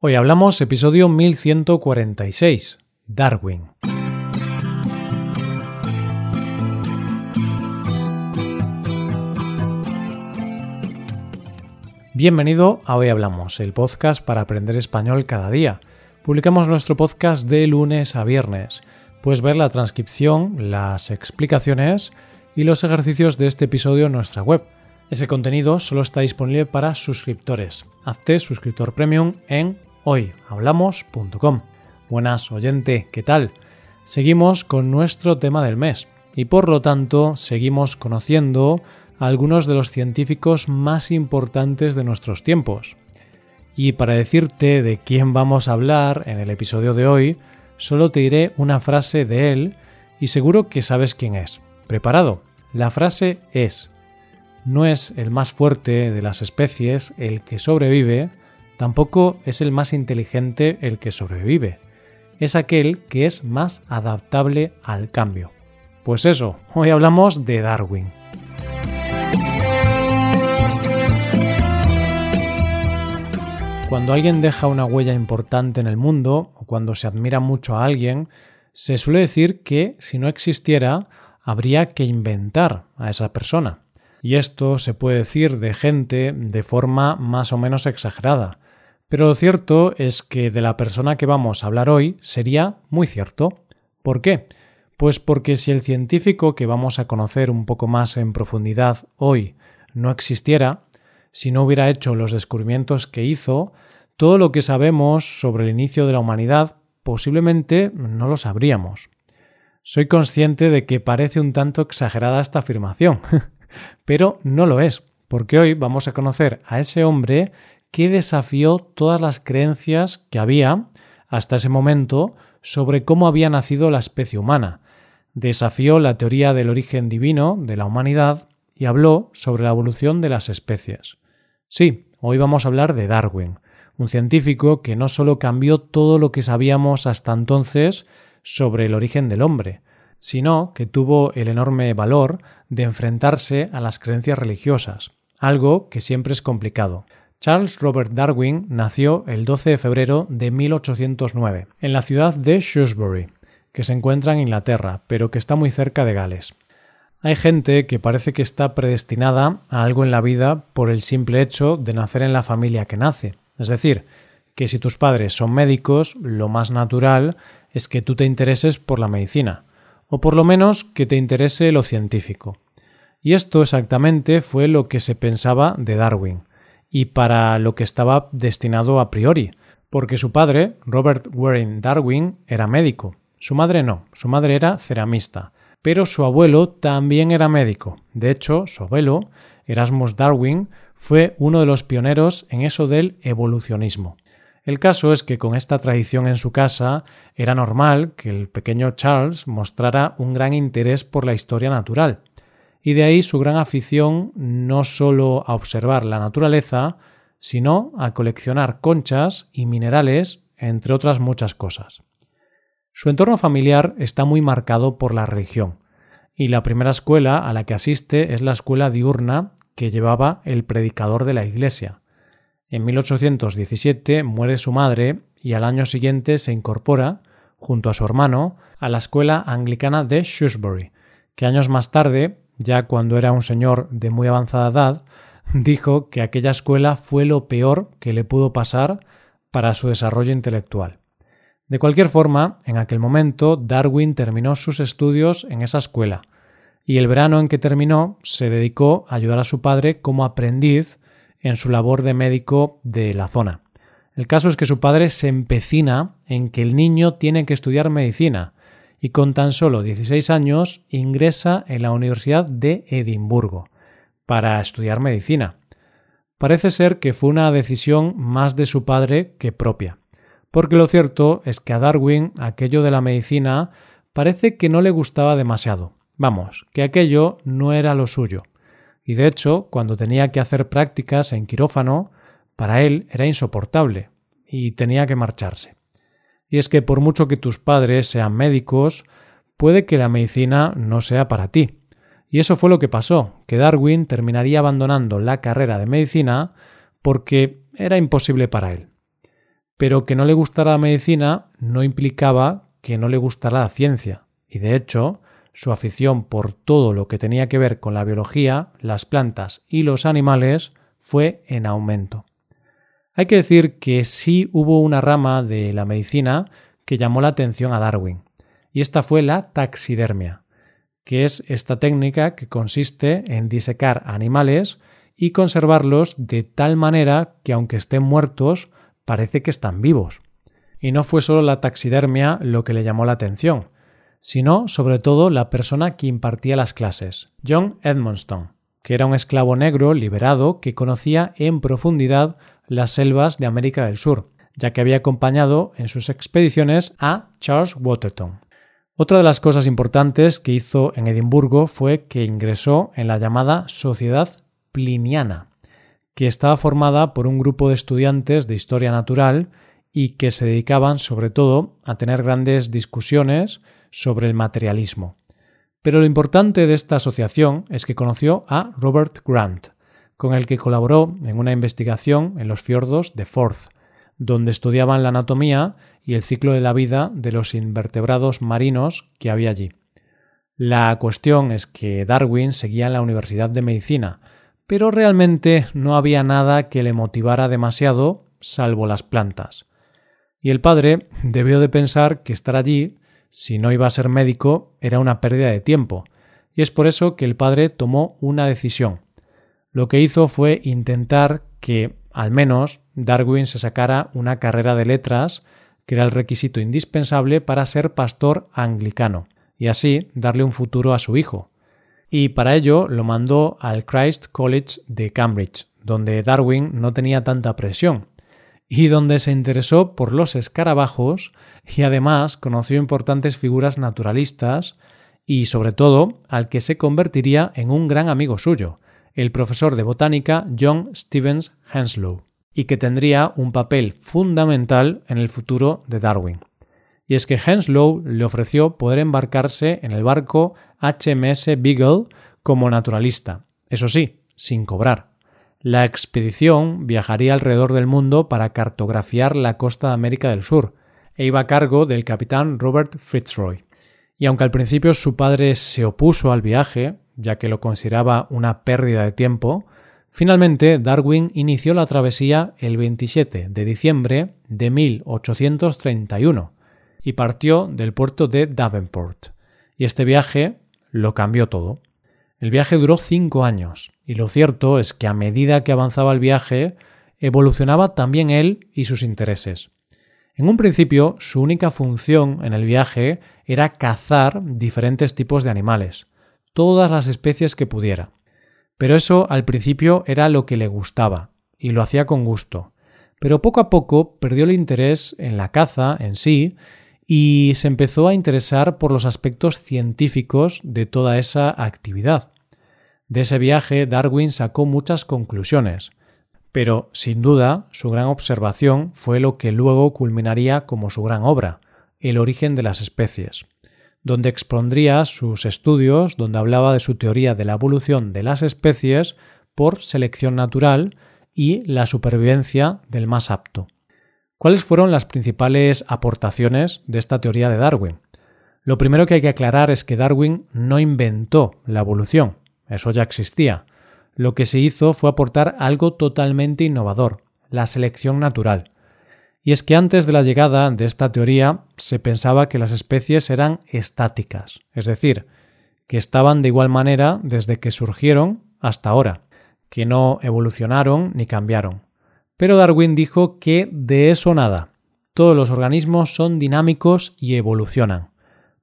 Hoy hablamos episodio 1146, Darwin. Bienvenido a Hoy Hablamos, el podcast para aprender español cada día. Publicamos nuestro podcast de lunes a viernes. Puedes ver la transcripción, las explicaciones y los ejercicios de este episodio en nuestra web. Ese contenido solo está disponible para suscriptores. Hazte suscriptor premium en hoyhablamos.com. Buenas oyente, ¿qué tal? Seguimos con nuestro tema del mes y por lo tanto seguimos conociendo a algunos de los científicos más importantes de nuestros tiempos. Y para decirte de quién vamos a hablar en el episodio de hoy, solo te diré una frase de él y seguro que sabes quién es. ¿Preparado? La frase es, no es el más fuerte de las especies el que sobrevive, Tampoco es el más inteligente el que sobrevive, es aquel que es más adaptable al cambio. Pues eso, hoy hablamos de Darwin. Cuando alguien deja una huella importante en el mundo o cuando se admira mucho a alguien, se suele decir que si no existiera, habría que inventar a esa persona. Y esto se puede decir de gente de forma más o menos exagerada, pero lo cierto es que de la persona que vamos a hablar hoy sería muy cierto. ¿Por qué? Pues porque si el científico que vamos a conocer un poco más en profundidad hoy no existiera, si no hubiera hecho los descubrimientos que hizo, todo lo que sabemos sobre el inicio de la humanidad posiblemente no lo sabríamos. Soy consciente de que parece un tanto exagerada esta afirmación, pero no lo es, porque hoy vamos a conocer a ese hombre que desafió todas las creencias que había hasta ese momento sobre cómo había nacido la especie humana. Desafió la teoría del origen divino de la humanidad y habló sobre la evolución de las especies. Sí, hoy vamos a hablar de Darwin, un científico que no solo cambió todo lo que sabíamos hasta entonces sobre el origen del hombre, sino que tuvo el enorme valor de enfrentarse a las creencias religiosas, algo que siempre es complicado. Charles Robert Darwin nació el 12 de febrero de 1809 en la ciudad de Shrewsbury, que se encuentra en Inglaterra, pero que está muy cerca de Gales. Hay gente que parece que está predestinada a algo en la vida por el simple hecho de nacer en la familia que nace. Es decir, que si tus padres son médicos, lo más natural es que tú te intereses por la medicina, o por lo menos que te interese lo científico. Y esto exactamente fue lo que se pensaba de Darwin y para lo que estaba destinado a priori, porque su padre, Robert Warren Darwin, era médico. Su madre no, su madre era ceramista, pero su abuelo también era médico. De hecho, su abuelo, Erasmus Darwin, fue uno de los pioneros en eso del evolucionismo. El caso es que con esta tradición en su casa era normal que el pequeño Charles mostrara un gran interés por la historia natural, y de ahí su gran afición no solo a observar la naturaleza, sino a coleccionar conchas y minerales, entre otras muchas cosas. Su entorno familiar está muy marcado por la religión, y la primera escuela a la que asiste es la escuela diurna que llevaba el predicador de la iglesia. En 1817 muere su madre y al año siguiente se incorpora, junto a su hermano, a la escuela anglicana de Shrewsbury, que años más tarde ya cuando era un señor de muy avanzada edad, dijo que aquella escuela fue lo peor que le pudo pasar para su desarrollo intelectual. De cualquier forma, en aquel momento Darwin terminó sus estudios en esa escuela, y el verano en que terminó se dedicó a ayudar a su padre como aprendiz en su labor de médico de la zona. El caso es que su padre se empecina en que el niño tiene que estudiar medicina, y con tan solo 16 años ingresa en la Universidad de Edimburgo para estudiar medicina. Parece ser que fue una decisión más de su padre que propia, porque lo cierto es que a Darwin aquello de la medicina parece que no le gustaba demasiado. Vamos, que aquello no era lo suyo. Y de hecho, cuando tenía que hacer prácticas en quirófano, para él era insoportable y tenía que marcharse. Y es que por mucho que tus padres sean médicos, puede que la medicina no sea para ti. Y eso fue lo que pasó, que Darwin terminaría abandonando la carrera de medicina porque era imposible para él. Pero que no le gustara la medicina no implicaba que no le gustara la ciencia, y de hecho, su afición por todo lo que tenía que ver con la biología, las plantas y los animales fue en aumento. Hay que decir que sí hubo una rama de la medicina que llamó la atención a Darwin, y esta fue la taxidermia, que es esta técnica que consiste en disecar animales y conservarlos de tal manera que aunque estén muertos, parece que están vivos. Y no fue solo la taxidermia lo que le llamó la atención, sino sobre todo la persona que impartía las clases, John Edmonston, que era un esclavo negro liberado que conocía en profundidad las selvas de América del Sur, ya que había acompañado en sus expediciones a Charles Waterton. Otra de las cosas importantes que hizo en Edimburgo fue que ingresó en la llamada Sociedad Pliniana, que estaba formada por un grupo de estudiantes de historia natural y que se dedicaban sobre todo a tener grandes discusiones sobre el materialismo. Pero lo importante de esta asociación es que conoció a Robert Grant, con el que colaboró en una investigación en los fiordos de Forth, donde estudiaban la anatomía y el ciclo de la vida de los invertebrados marinos que había allí. La cuestión es que Darwin seguía en la Universidad de Medicina, pero realmente no había nada que le motivara demasiado salvo las plantas. Y el padre debió de pensar que estar allí, si no iba a ser médico, era una pérdida de tiempo, y es por eso que el padre tomó una decisión. Lo que hizo fue intentar que, al menos, Darwin se sacara una carrera de letras, que era el requisito indispensable para ser pastor anglicano, y así darle un futuro a su hijo. Y para ello lo mandó al Christ College de Cambridge, donde Darwin no tenía tanta presión, y donde se interesó por los escarabajos y además conoció importantes figuras naturalistas y sobre todo al que se convertiría en un gran amigo suyo, el profesor de botánica John Stevens Henslow, y que tendría un papel fundamental en el futuro de Darwin. Y es que Henslow le ofreció poder embarcarse en el barco HMS Beagle como naturalista, eso sí, sin cobrar. La expedición viajaría alrededor del mundo para cartografiar la costa de América del Sur e iba a cargo del capitán Robert Fitzroy. Y aunque al principio su padre se opuso al viaje, ya que lo consideraba una pérdida de tiempo, finalmente Darwin inició la travesía el 27 de diciembre de 1831 y partió del puerto de Davenport. Y este viaje lo cambió todo. El viaje duró cinco años, y lo cierto es que a medida que avanzaba el viaje, evolucionaba también él y sus intereses. En un principio, su única función en el viaje era cazar diferentes tipos de animales, todas las especies que pudiera. Pero eso al principio era lo que le gustaba, y lo hacía con gusto. Pero poco a poco perdió el interés en la caza en sí y se empezó a interesar por los aspectos científicos de toda esa actividad. De ese viaje Darwin sacó muchas conclusiones, pero sin duda su gran observación fue lo que luego culminaría como su gran obra, El origen de las especies, donde expondría sus estudios, donde hablaba de su teoría de la evolución de las especies por selección natural y la supervivencia del más apto. ¿Cuáles fueron las principales aportaciones de esta teoría de Darwin? Lo primero que hay que aclarar es que Darwin no inventó la evolución, eso ya existía. Lo que se hizo fue aportar algo totalmente innovador, la selección natural. Y es que antes de la llegada de esta teoría se pensaba que las especies eran estáticas, es decir, que estaban de igual manera desde que surgieron hasta ahora, que no evolucionaron ni cambiaron. Pero Darwin dijo que de eso nada. Todos los organismos son dinámicos y evolucionan.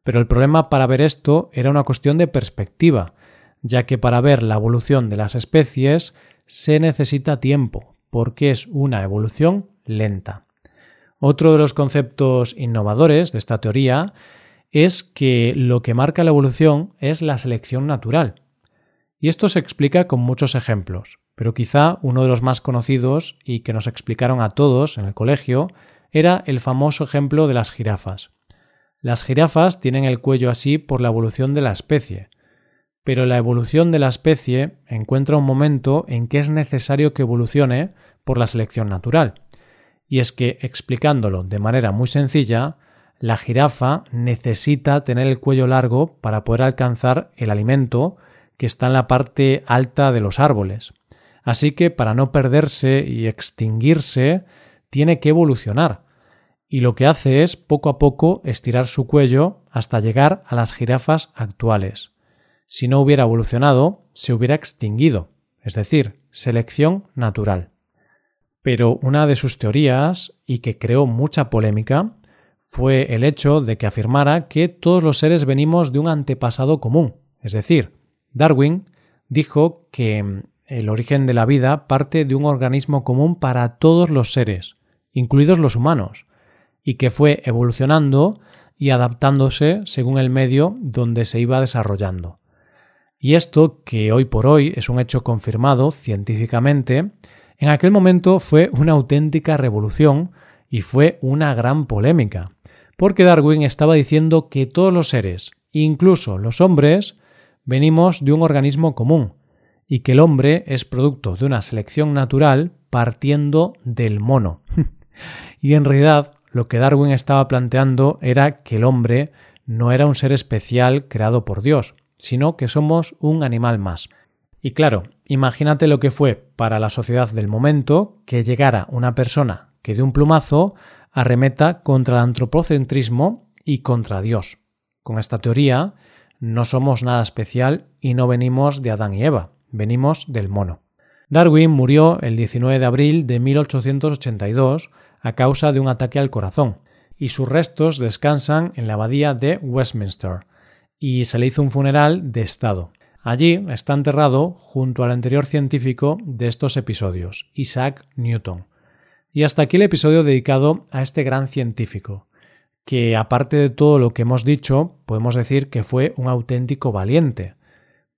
Pero el problema para ver esto era una cuestión de perspectiva, ya que para ver la evolución de las especies se necesita tiempo, porque es una evolución lenta. Otro de los conceptos innovadores de esta teoría es que lo que marca la evolución es la selección natural. Y esto se explica con muchos ejemplos pero quizá uno de los más conocidos y que nos explicaron a todos en el colegio era el famoso ejemplo de las jirafas. Las jirafas tienen el cuello así por la evolución de la especie, pero la evolución de la especie encuentra un momento en que es necesario que evolucione por la selección natural. Y es que, explicándolo de manera muy sencilla, la jirafa necesita tener el cuello largo para poder alcanzar el alimento que está en la parte alta de los árboles. Así que para no perderse y extinguirse, tiene que evolucionar. Y lo que hace es poco a poco estirar su cuello hasta llegar a las jirafas actuales. Si no hubiera evolucionado, se hubiera extinguido, es decir, selección natural. Pero una de sus teorías, y que creó mucha polémica, fue el hecho de que afirmara que todos los seres venimos de un antepasado común. Es decir, Darwin dijo que el origen de la vida parte de un organismo común para todos los seres, incluidos los humanos, y que fue evolucionando y adaptándose según el medio donde se iba desarrollando. Y esto, que hoy por hoy es un hecho confirmado científicamente, en aquel momento fue una auténtica revolución y fue una gran polémica, porque Darwin estaba diciendo que todos los seres, incluso los hombres, venimos de un organismo común, y que el hombre es producto de una selección natural partiendo del mono. y en realidad lo que Darwin estaba planteando era que el hombre no era un ser especial creado por Dios, sino que somos un animal más. Y claro, imagínate lo que fue para la sociedad del momento que llegara una persona que de un plumazo arremeta contra el antropocentrismo y contra Dios. Con esta teoría no somos nada especial y no venimos de Adán y Eva, venimos del mono. Darwin murió el 19 de abril de 1882 a causa de un ataque al corazón, y sus restos descansan en la abadía de Westminster, y se le hizo un funeral de Estado. Allí está enterrado junto al anterior científico de estos episodios, Isaac Newton, y hasta aquí el episodio dedicado a este gran científico, que aparte de todo lo que hemos dicho, podemos decir que fue un auténtico valiente,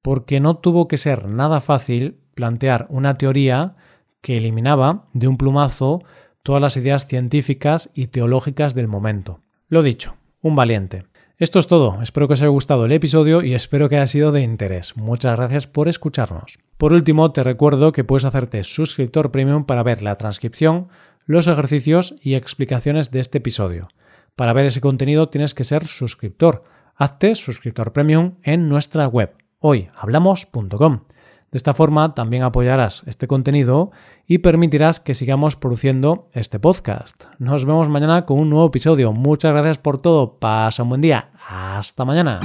porque no tuvo que ser nada fácil plantear una teoría que eliminaba de un plumazo todas las ideas científicas y teológicas del momento. Lo dicho, un valiente. Esto es todo, espero que os haya gustado el episodio y espero que haya sido de interés. Muchas gracias por escucharnos. Por último, te recuerdo que puedes hacerte suscriptor premium para ver la transcripción, los ejercicios y explicaciones de este episodio. Para ver ese contenido tienes que ser suscriptor. Hazte suscriptor premium en nuestra web hoyhablamos.com. De esta forma también apoyarás este contenido y permitirás que sigamos produciendo este podcast. Nos vemos mañana con un nuevo episodio. Muchas gracias por todo. Pasa un buen día. Hasta mañana.